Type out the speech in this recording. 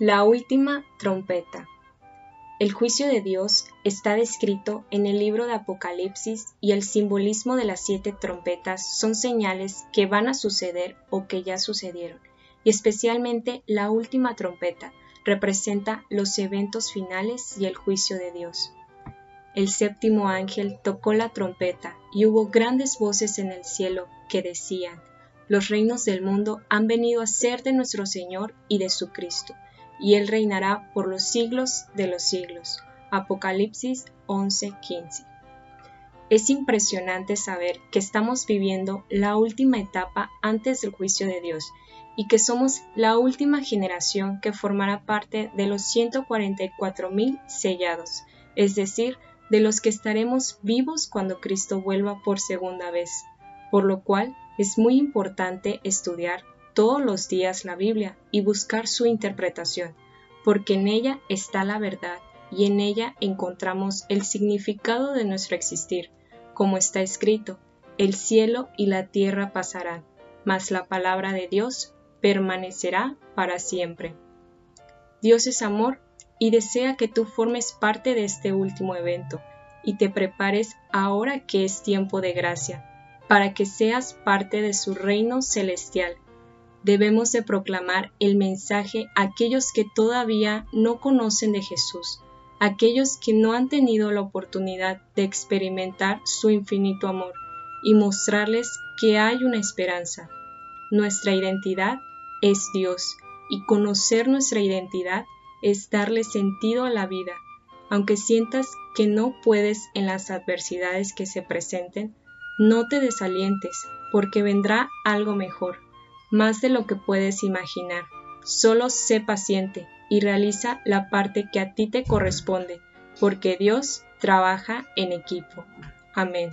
La última trompeta. El juicio de Dios está descrito en el libro de Apocalipsis y el simbolismo de las siete trompetas son señales que van a suceder o que ya sucedieron, y especialmente la última trompeta representa los eventos finales y el juicio de Dios. El séptimo ángel tocó la trompeta y hubo grandes voces en el cielo que decían, los reinos del mundo han venido a ser de nuestro Señor y de su Cristo y él reinará por los siglos de los siglos. Apocalipsis 11:15. Es impresionante saber que estamos viviendo la última etapa antes del juicio de Dios y que somos la última generación que formará parte de los 144.000 sellados, es decir, de los que estaremos vivos cuando Cristo vuelva por segunda vez, por lo cual es muy importante estudiar todos los días la Biblia y buscar su interpretación, porque en ella está la verdad y en ella encontramos el significado de nuestro existir, como está escrito, el cielo y la tierra pasarán, mas la palabra de Dios permanecerá para siempre. Dios es amor y desea que tú formes parte de este último evento y te prepares ahora que es tiempo de gracia, para que seas parte de su reino celestial debemos de proclamar el mensaje a aquellos que todavía no conocen de Jesús, aquellos que no han tenido la oportunidad de experimentar su infinito amor y mostrarles que hay una esperanza. Nuestra identidad es Dios y conocer nuestra identidad es darle sentido a la vida. Aunque sientas que no puedes en las adversidades que se presenten, no te desalientes porque vendrá algo mejor más de lo que puedes imaginar. Solo sé paciente y realiza la parte que a ti te corresponde, porque Dios trabaja en equipo. Amén.